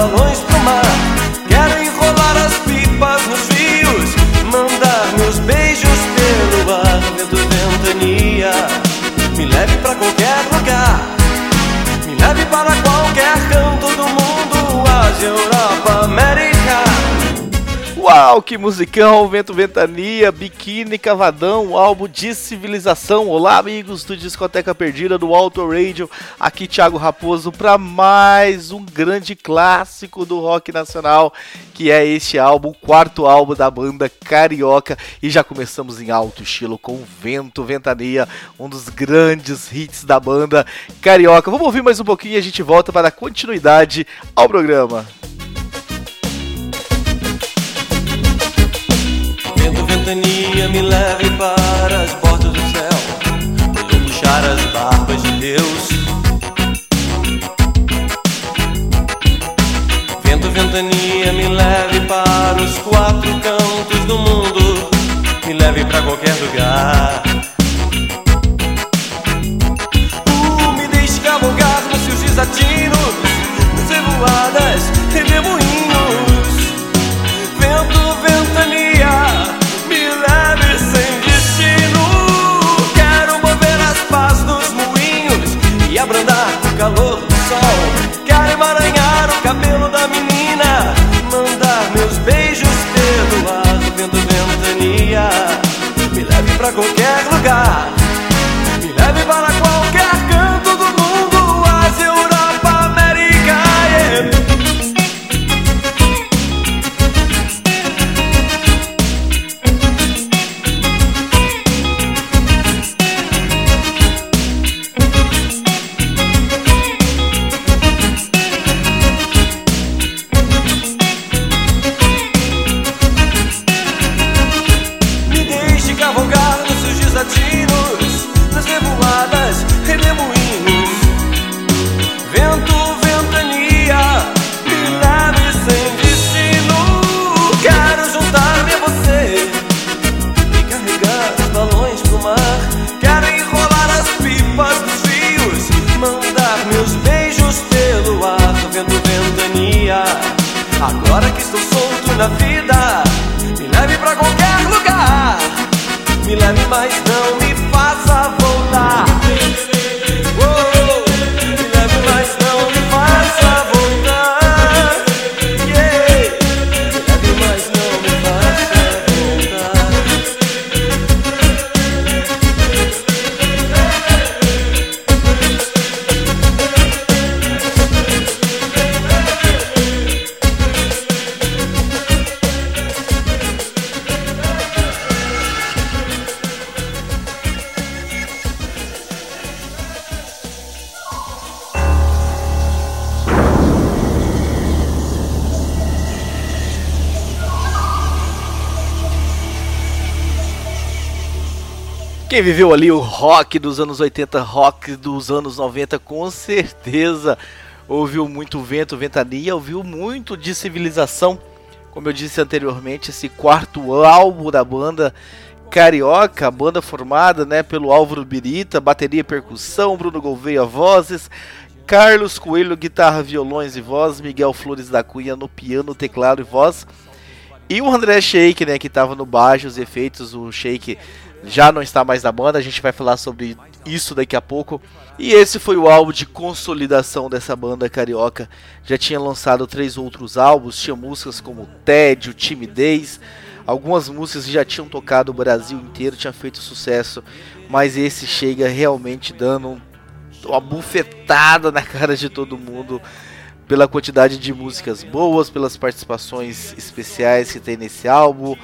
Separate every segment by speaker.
Speaker 1: balões pro mar. Quero enrolar as pipas nos fios, mandar meus beijos pelo ar. Vento, ventania, me leve pra qualquer lugar. Me leve para qualquer canto do mundo, Ásia, Europa.
Speaker 2: Uau, que musicão, Vento Ventania, Biquíni Cavadão, álbum de civilização. Olá, amigos do Discoteca Perdida do Auto Radio. Aqui Thiago Raposo para mais um grande clássico do rock nacional, que é este álbum, quarto álbum da banda Carioca. E já começamos em alto estilo com Vento Ventania, um dos grandes hits da banda Carioca. Vamos ouvir mais um pouquinho e a gente volta para dar continuidade ao programa.
Speaker 1: Ventania, me leve para as bordas do céu Quando puxar as barbas de Deus. Vento, ventania, me leve para os quatro cantos do mundo Me leve para qualquer lugar. Uh, me deixe cavalgar nos seus desatinos Nas revoadas,
Speaker 2: Quem viveu ali o rock dos anos 80, rock dos anos 90, com certeza ouviu muito vento, ventania, ouviu muito de civilização. Como eu disse anteriormente, esse quarto álbum da banda Carioca, a banda formada né, pelo Álvaro Birita, bateria e percussão, Bruno Gouveia vozes, Carlos Coelho guitarra, violões e voz, Miguel Flores da Cunha no piano, teclado e voz, e o André Shake, né, que estava no baixo, os efeitos, o Shake já não está mais na banda, a gente vai falar sobre isso daqui a pouco. E esse foi o álbum de consolidação dessa banda carioca. Já tinha lançado três outros álbuns, tinha músicas como Tédio, Timidez, algumas músicas já tinham tocado o Brasil inteiro, tinha feito sucesso, mas esse chega realmente dando um- uma bufetada na cara de todo mundo pela quantidade de músicas boas, pelas participações especiais que tem nesse álbum.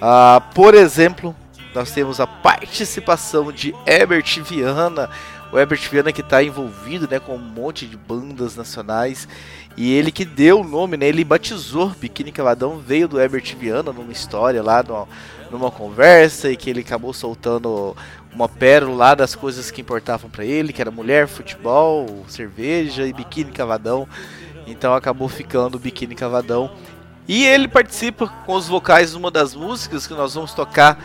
Speaker 2: Ah, por exemplo, nós temos a participação de Herbert Viana, O Herbert Viana que está envolvido né, com um monte de bandas nacionais. E ele que deu o nome, né, ele batizou Biquíni Cavadão, veio do Herbert Viana numa história lá, numa, numa conversa, e que ele acabou soltando uma pérola lá das coisas que importavam para ele, que era mulher, futebol, cerveja e biquíni cavadão. Então acabou ficando biquíni cavadão. E ele participa com os vocais de uma das músicas que nós vamos tocar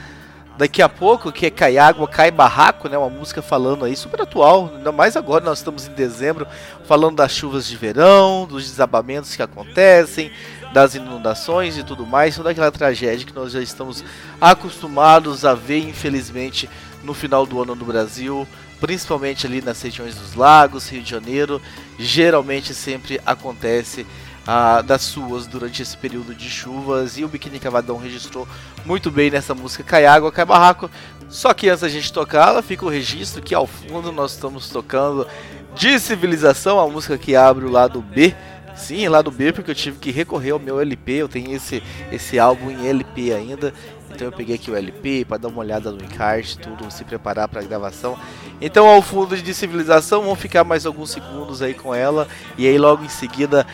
Speaker 2: daqui a pouco, que é Cai Água, Cai Barraco, né? Uma música falando aí super atual, ainda mais agora nós estamos em dezembro, falando das chuvas de verão, dos desabamentos que acontecem, das inundações e tudo mais, toda aquela tragédia que nós já estamos acostumados a ver, infelizmente, no final do ano no Brasil, principalmente ali nas regiões dos lagos, Rio de Janeiro, geralmente sempre acontece ah, das suas durante esse período de chuvas e o Biquíni Cavadão registrou muito bem nessa música Cai Água, Cai Barraco. Só que antes da gente tocá-la, fica o registro que ao fundo nós estamos tocando de Civilização, a música que abre o lado B. Sim, lado B, porque eu tive que recorrer ao meu LP, eu tenho esse, esse álbum em LP ainda, então eu peguei aqui o LP para dar uma olhada no encarte, tudo, se preparar para a gravação. Então ao fundo de Civilização, vamos ficar mais alguns segundos aí com ela, e aí logo em seguida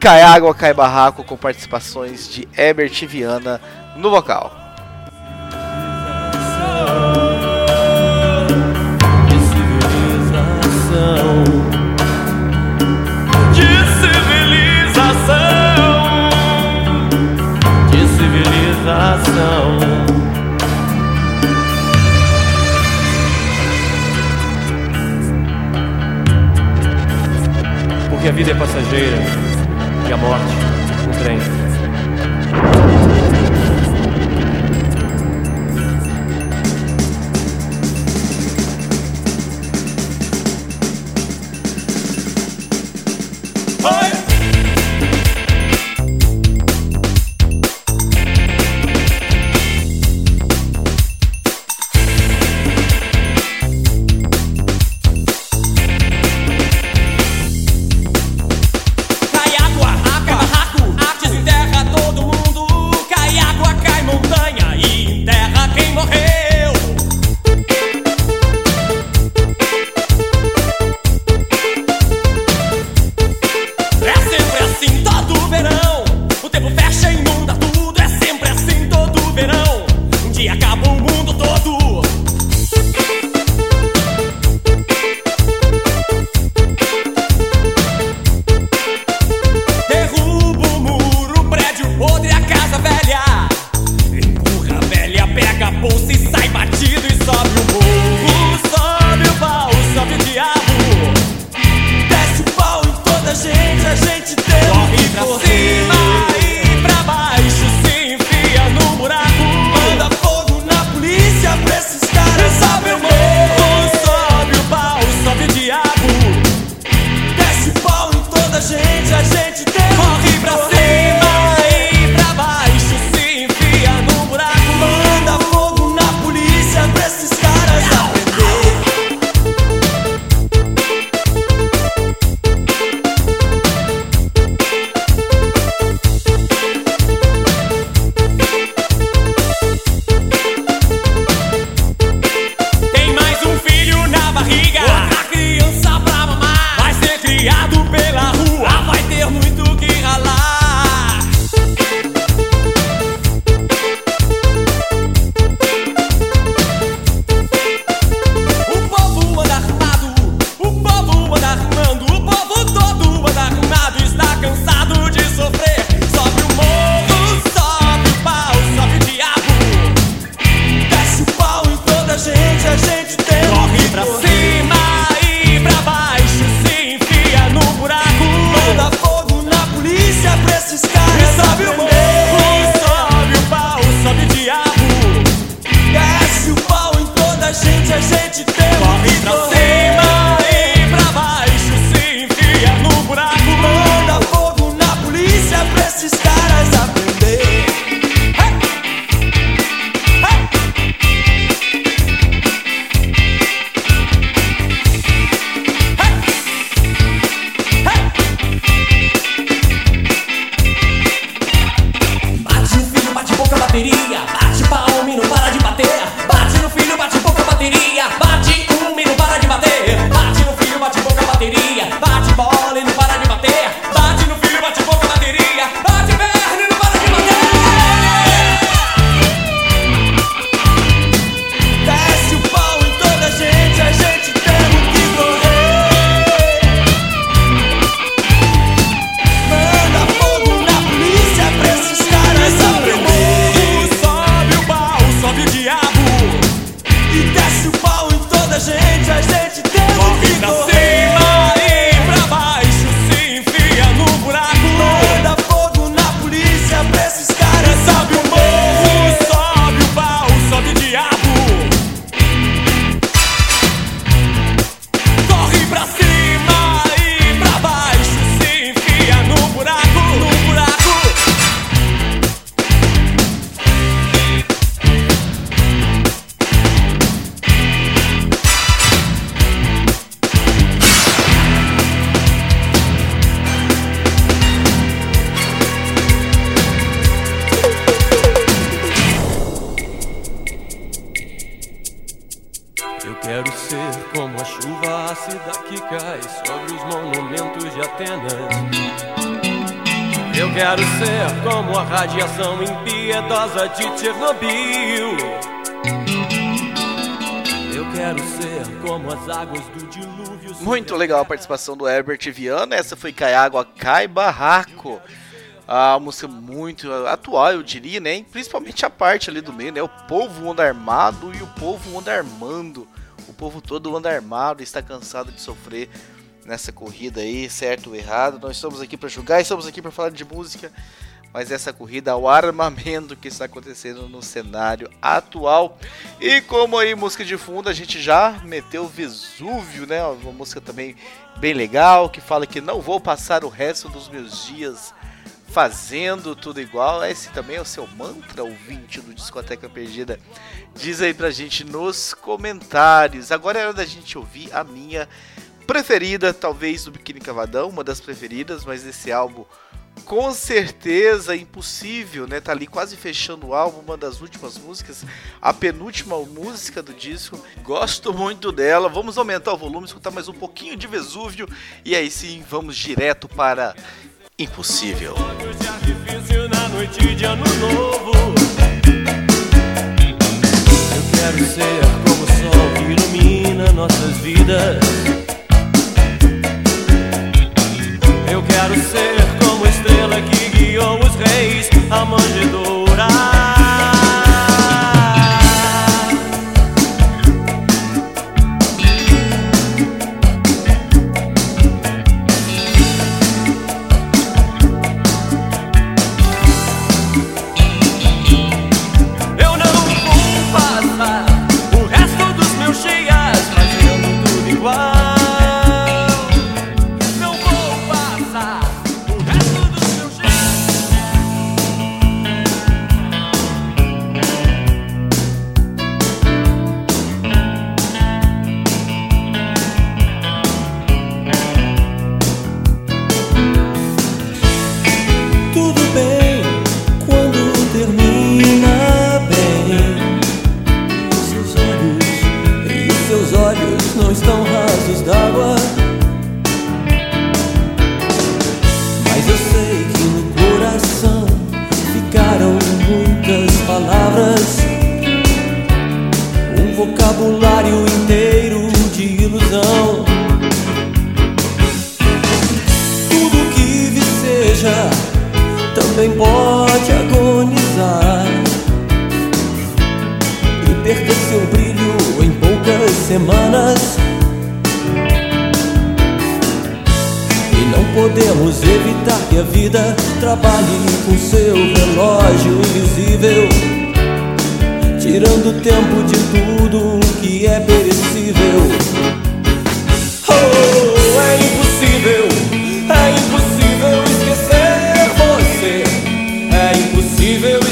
Speaker 2: Cai Água, Cai Barraco, com participações de Herbert Viana no vocal.
Speaker 1: De civilização. De civilização. De civilização. Porque a vida é passageira e a morte, um trem. music sobre os monumentos de Atenas. Eu quero ser como a radiação impiedosa de Chernobyl. Eu quero ser como as águas do dilúvio.
Speaker 2: Muito legal a participação do Herbert Viana. Essa foi Cai Água, Cai Barraco. A música muito atual, eu diria, né? Principalmente a parte ali do meio, né? O povo anda armado e o povo anda armando. O povo todo anda armado, está cansado de sofrer nessa corrida aí, certo ou errado. Nós estamos aqui para julgar, estamos aqui para falar de música, mas essa corrida ao armamento que está acontecendo no cenário atual. E como aí música de fundo, a gente já meteu Vesúvio, né? Uma música também bem legal que fala que não vou passar o resto dos meus dias fazendo tudo igual. Esse também é o seu mantra, ouvinte do Discoteca Perdida. Diz aí pra gente nos comentários. Agora é hora da gente ouvir a minha preferida, talvez do Biquíni Cavadão, uma das preferidas, mas esse álbum com certeza impossível, né? Tá ali quase fechando o álbum, uma das últimas músicas, a penúltima música do disco. Gosto muito dela. Vamos aumentar o volume, escutar mais um pouquinho de Vesúvio e aí sim vamos direto para Impossível.
Speaker 1: Quero ser como o sol que ilumina nossas vidas. Quero ser como a estrela que guiou os reis à manjedoura. e ver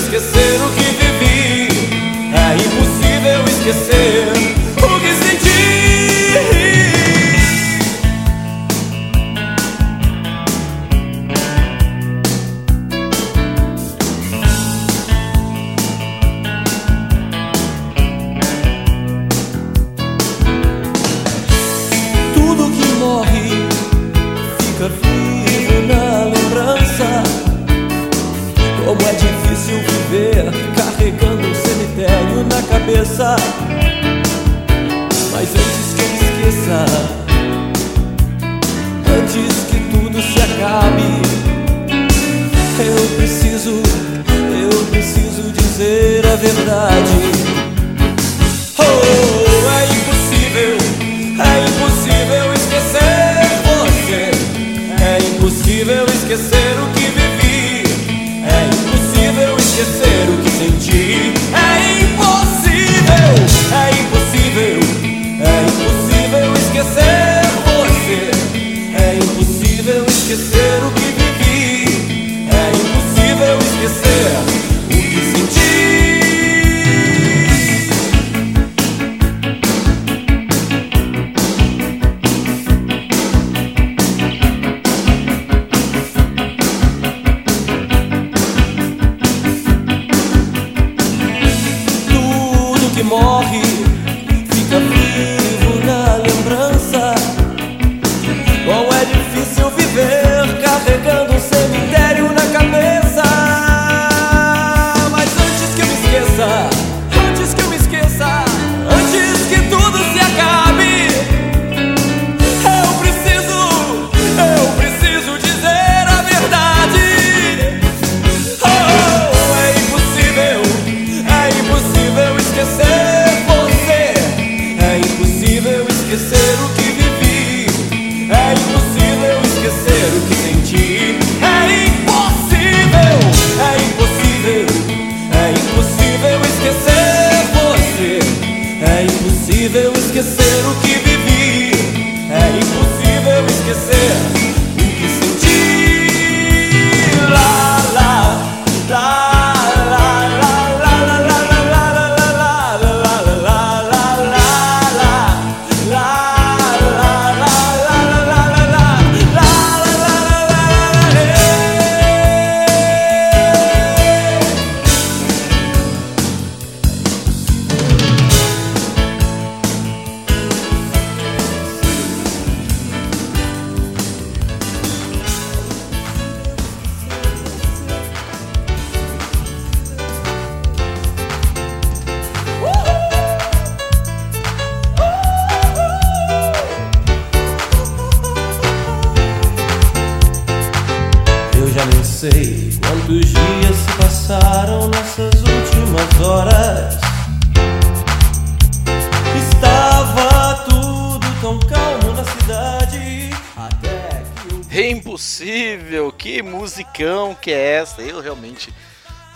Speaker 2: É impossível! Que musicão que é essa? Eu realmente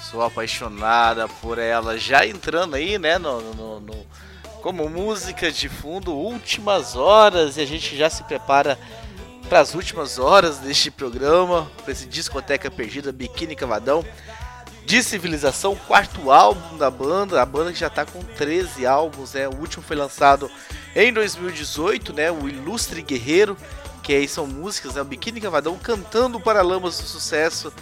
Speaker 2: sou apaixonada por ela. Já entrando aí, né, no, no, no, como música de fundo, últimas horas, e a gente já se prepara para as últimas horas deste programa, para esse discoteca perdida, Biquíni Cavadão. De Civilização, quarto álbum da banda, a banda que já está com 13 álbuns, né? O último foi lançado em 2018, né? O Ilustre Guerreiro, que aí são músicas, né? O Biquíni Cavadão cantando para Lamas do Sucesso,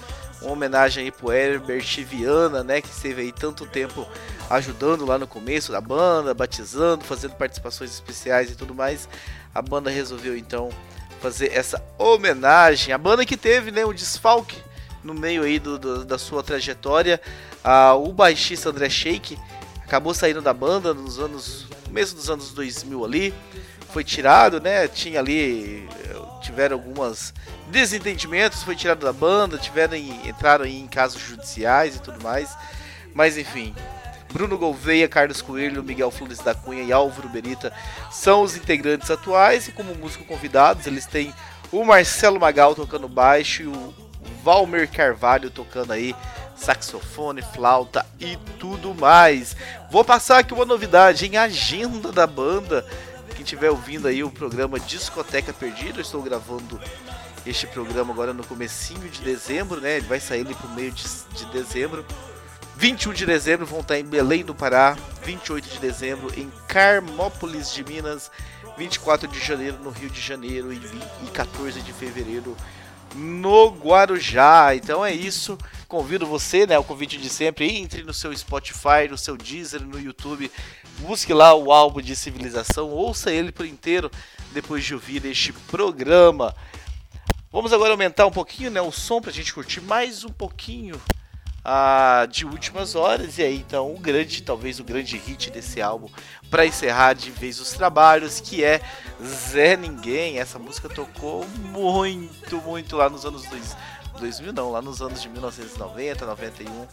Speaker 2: uma homenagem aí pro Herbert Viana, né? Que esteve aí tanto tempo ajudando lá no começo da banda, batizando, fazendo participações especiais e tudo mais. A banda resolveu então fazer essa homenagem. A banda que teve né, um desfalque no meio aí do, do da sua trajetória. Ah, o baixista André Sheik acabou saindo da banda nos anos. começo dos anos 2000 ali. Foi tirado, né? Tinha ali. Tiveram algumas desentendimentos, foi tirado da banda, tiveram entraram em casos judiciais e tudo mais. Mas enfim, Bruno Gouveia, Carlos Coelho, Miguel Flores da Cunha e Álvaro Berita são os integrantes atuais e como músico convidados eles têm o Marcelo Magal tocando baixo e o Valmer Carvalho tocando aí saxofone, flauta e tudo mais. Vou passar aqui uma novidade em agenda da banda. Estiver ouvindo aí o programa Discoteca Perdida, eu estou gravando este programa agora no comecinho de dezembro, né? Ele vai sair ali pro meio de, de dezembro. 21 de dezembro vão estar em Belém do Pará, 28 de dezembro em Carmópolis de Minas, 24 de janeiro no Rio de Janeiro e, 20, e 14 de fevereiro no Guarujá. Então é isso. Convido você, né, o convite de sempre, entre no seu Spotify, no seu Deezer, no YouTube, busque lá o álbum de Civilização, ouça ele por inteiro depois de ouvir este programa. Vamos agora aumentar um pouquinho, né, o som pra gente curtir mais um pouquinho ah, de últimas horas e aí então o grande, talvez o grande hit desse álbum para encerrar de vez os trabalhos, que é Zé Ninguém. Essa música tocou muito, muito lá nos anos 2000 não, lá nos anos de 1990, 91.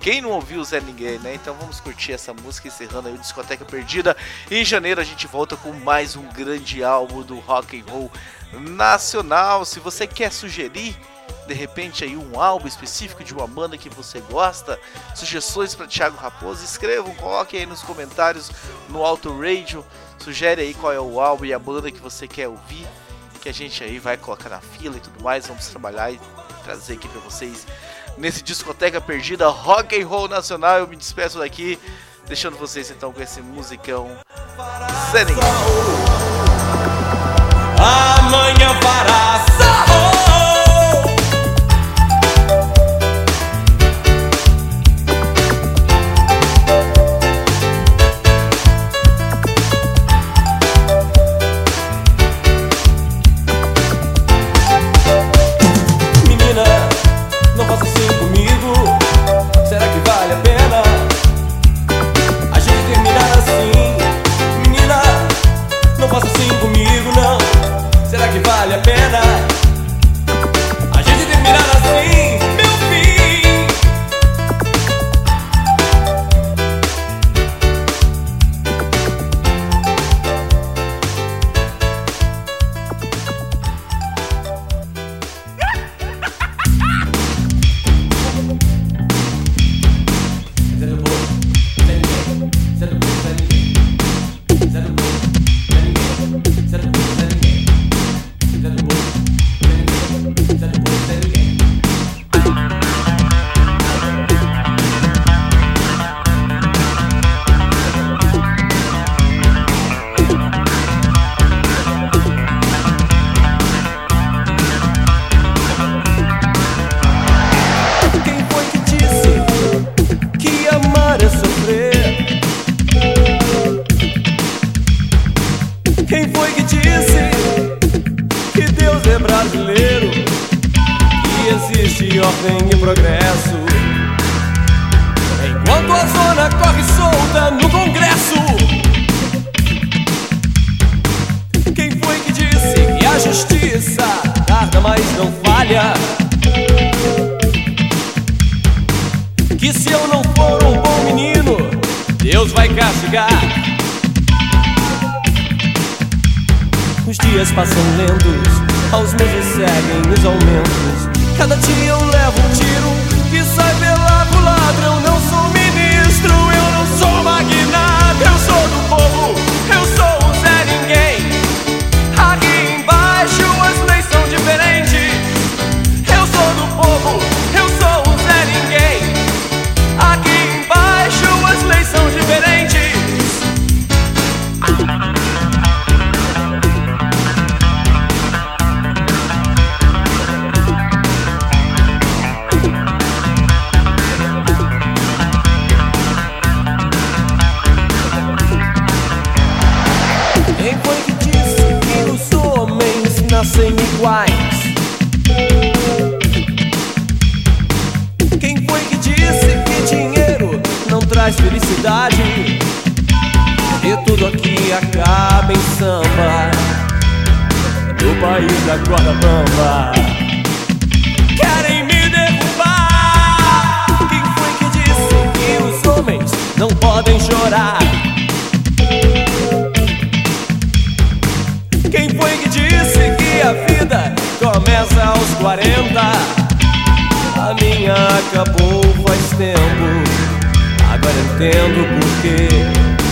Speaker 2: Quem não ouviu Zé Ninguém, né? Então vamos curtir essa música encerrando aí o Discoteca Perdida. Em janeiro a gente volta com mais um grande álbum do rock and roll nacional. Se você quer sugerir de repente aí um álbum específico de uma banda que você gosta, sugestões para Thiago Raposo, escrevam, coloquem aí nos comentários no Auto Radio, sugere aí qual é o álbum e a banda que você quer ouvir, que a gente aí vai colocar na fila e tudo mais, vamos trabalhar e trazer aqui para vocês nesse discoteca perdida rock and roll nacional. Eu me despeço daqui, deixando vocês então com esse musicão Zen.
Speaker 1: Amanhã fará dias passam lentos, aos meses seguem os aumentos. Cada dia eu levo um tiro que sai pelo sem iguais. Quem foi que disse que dinheiro não traz felicidade? E tudo aqui acaba em samba, no país da corda bamba. Querem me derrubar? Quem foi que disse que os homens não podem chorar? anos 40 A minha acabou faz tempo. Agora entendo por quê.